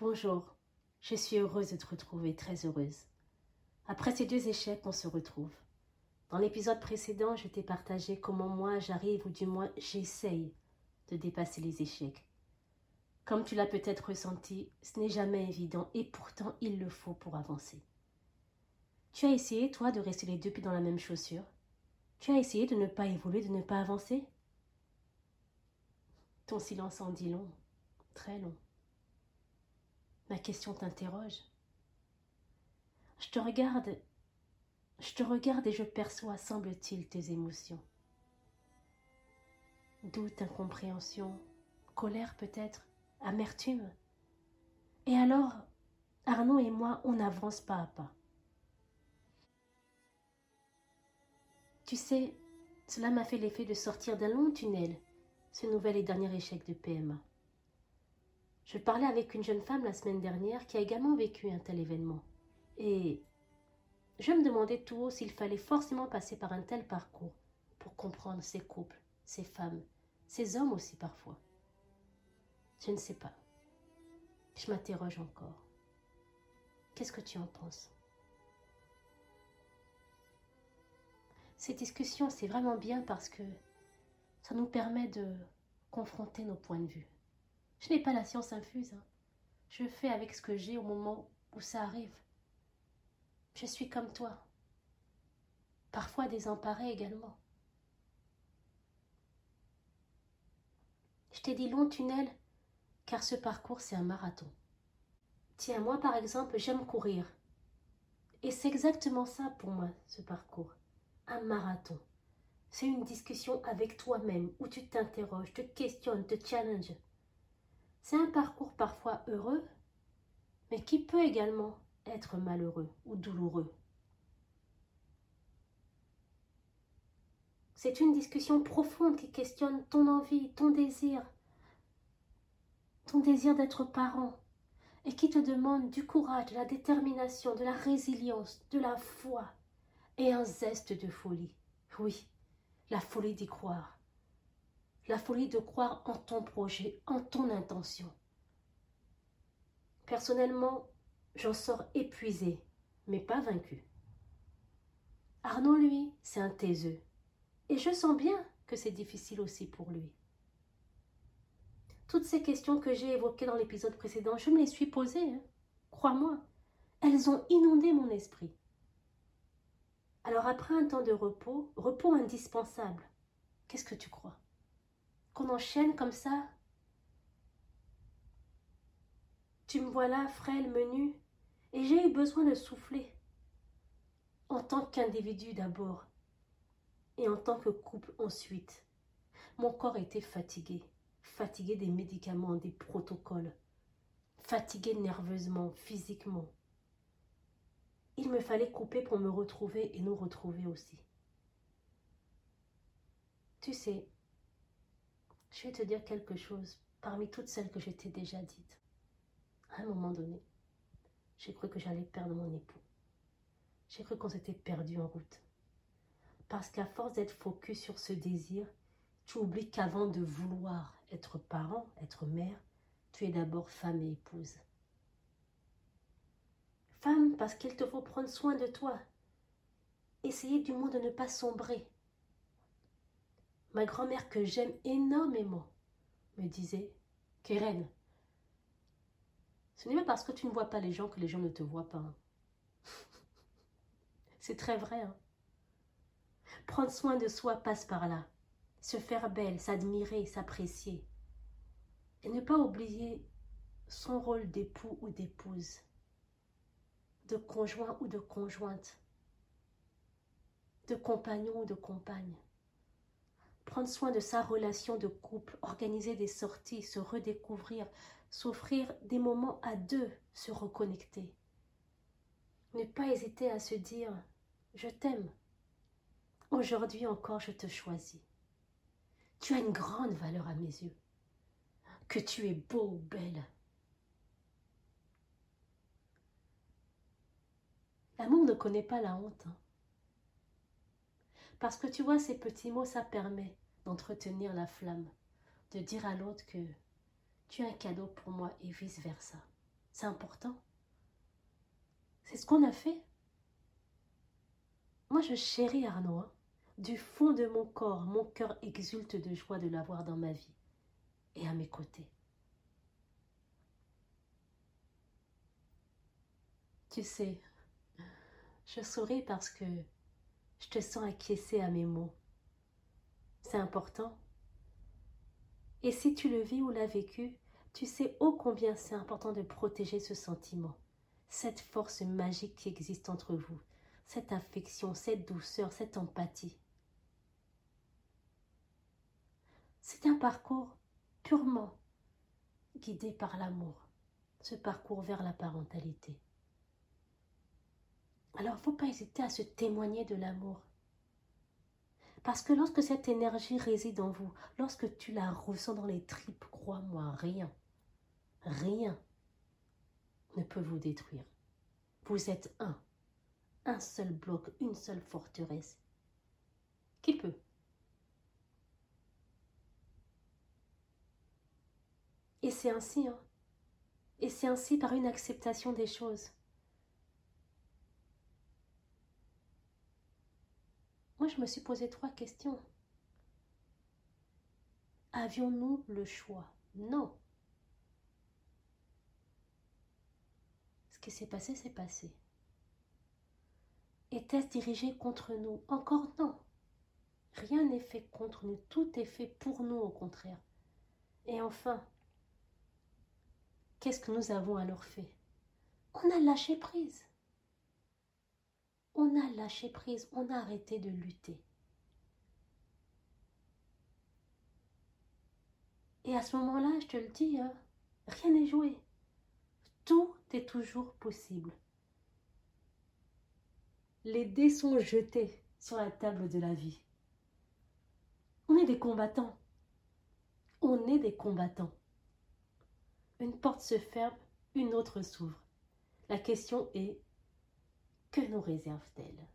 Bonjour, je suis heureuse de te retrouver, très heureuse. Après ces deux échecs, on se retrouve. Dans l'épisode précédent, je t'ai partagé comment moi j'arrive, ou du moins j'essaye, de dépasser les échecs. Comme tu l'as peut-être ressenti, ce n'est jamais évident et pourtant il le faut pour avancer. Tu as essayé, toi, de rester les deux pieds dans la même chaussure? Tu as essayé de ne pas évoluer, de ne pas avancer? Ton silence en dit long, très long. Ma question t'interroge. Je te regarde, je te regarde et je perçois, semble-t-il, tes émotions. Doute, incompréhension, colère peut-être, amertume. Et alors, Arnaud et moi, on avance pas à pas. Tu sais, cela m'a fait l'effet de sortir d'un long tunnel, ce nouvel et dernier échec de PMA. Je parlais avec une jeune femme la semaine dernière qui a également vécu un tel événement. Et je me demandais tout haut s'il fallait forcément passer par un tel parcours pour comprendre ces couples, ces femmes, ces hommes aussi parfois. Je ne sais pas. Je m'interroge encore. Qu'est-ce que tu en penses? Ces discussions, c'est vraiment bien parce que ça nous permet de confronter nos points de vue. Je n'ai pas la science infuse. Hein. Je fais avec ce que j'ai au moment où ça arrive. Je suis comme toi. Parfois désemparée également. Je t'ai dit long tunnel, car ce parcours, c'est un marathon. Tiens, moi par exemple, j'aime courir. Et c'est exactement ça pour moi, ce parcours un marathon. C'est une discussion avec toi-même où tu t'interroges, te questionnes, te challenges. C'est un parcours parfois heureux, mais qui peut également être malheureux ou douloureux. C'est une discussion profonde qui questionne ton envie, ton désir, ton désir d'être parent, et qui te demande du courage, de la détermination, de la résilience, de la foi, et un zeste de folie. Oui, la folie d'y croire. La folie de croire en ton projet, en ton intention. Personnellement, j'en sors épuisé, mais pas vaincu. Arnaud, lui, c'est un taiseux. Et je sens bien que c'est difficile aussi pour lui. Toutes ces questions que j'ai évoquées dans l'épisode précédent, je me les suis posées. Hein. Crois-moi, elles ont inondé mon esprit. Alors après un temps de repos, repos indispensable, qu'est-ce que tu crois? Qu'on enchaîne comme ça Tu me vois là, frêle, menu, et j'ai eu besoin de souffler. En tant qu'individu d'abord, et en tant que couple ensuite. Mon corps était fatigué, fatigué des médicaments, des protocoles, fatigué nerveusement, physiquement. Il me fallait couper pour me retrouver et nous retrouver aussi. Tu sais, je vais te dire quelque chose parmi toutes celles que je t'ai déjà dites. À un moment donné, j'ai cru que j'allais perdre mon époux. J'ai cru qu'on s'était perdu en route. Parce qu'à force d'être focus sur ce désir, tu oublies qu'avant de vouloir être parent, être mère, tu es d'abord femme et épouse. Femme, parce qu'il te faut prendre soin de toi. Essayez du moins de ne pas sombrer. Ma grand-mère que j'aime énormément me disait Keren, ce n'est pas parce que tu ne vois pas les gens que les gens ne te voient pas. Hein. C'est très vrai. Hein. Prendre soin de soi passe par là. Se faire belle, s'admirer, s'apprécier. Et ne pas oublier son rôle d'époux ou d'épouse de conjoint ou de conjointe, de compagnon ou de compagne. Prendre soin de sa relation de couple, organiser des sorties, se redécouvrir, s'offrir des moments à deux, se reconnecter. Ne pas hésiter à se dire Je t'aime. Aujourd'hui encore, je te choisis. Tu as une grande valeur à mes yeux. Que tu es beau ou belle. L'amour ne connaît pas la honte. Hein. Parce que tu vois, ces petits mots, ça permet d'entretenir la flamme, de dire à l'autre que tu es un cadeau pour moi et vice-versa. C'est important. C'est ce qu'on a fait. Moi, je chéris Arnaud. Hein. Du fond de mon corps, mon cœur exulte de joie de l'avoir dans ma vie et à mes côtés. Tu sais, je souris parce que je te sens acquiescer à mes mots. C'est important. Et si tu le vis ou l'as vécu, tu sais ô combien c'est important de protéger ce sentiment, cette force magique qui existe entre vous, cette affection, cette douceur, cette empathie. C'est un parcours purement guidé par l'amour, ce parcours vers la parentalité. Alors, il ne faut pas hésiter à se témoigner de l'amour. Parce que lorsque cette énergie réside en vous, lorsque tu la ressens dans les tripes, crois-moi, rien, rien ne peut vous détruire. Vous êtes un, un seul bloc, une seule forteresse. Qui peut? Et c'est ainsi, hein. Et c'est ainsi par une acceptation des choses. Je me suis posé trois questions. Avions-nous le choix? Non. Ce qui s'est passé, s'est passé. Était-ce dirigé contre nous? Encore non. Rien n'est fait contre nous, tout est fait pour nous au contraire. Et enfin, qu'est-ce que nous avons alors fait? On a lâché prise. On a lâché prise, on a arrêté de lutter. Et à ce moment-là, je te le dis, hein, rien n'est joué. Tout est toujours possible. Les dés sont jetés sur la table de la vie. On est des combattants. On est des combattants. Une porte se ferme, une autre s'ouvre. La question est, que nous réserve-t-elle?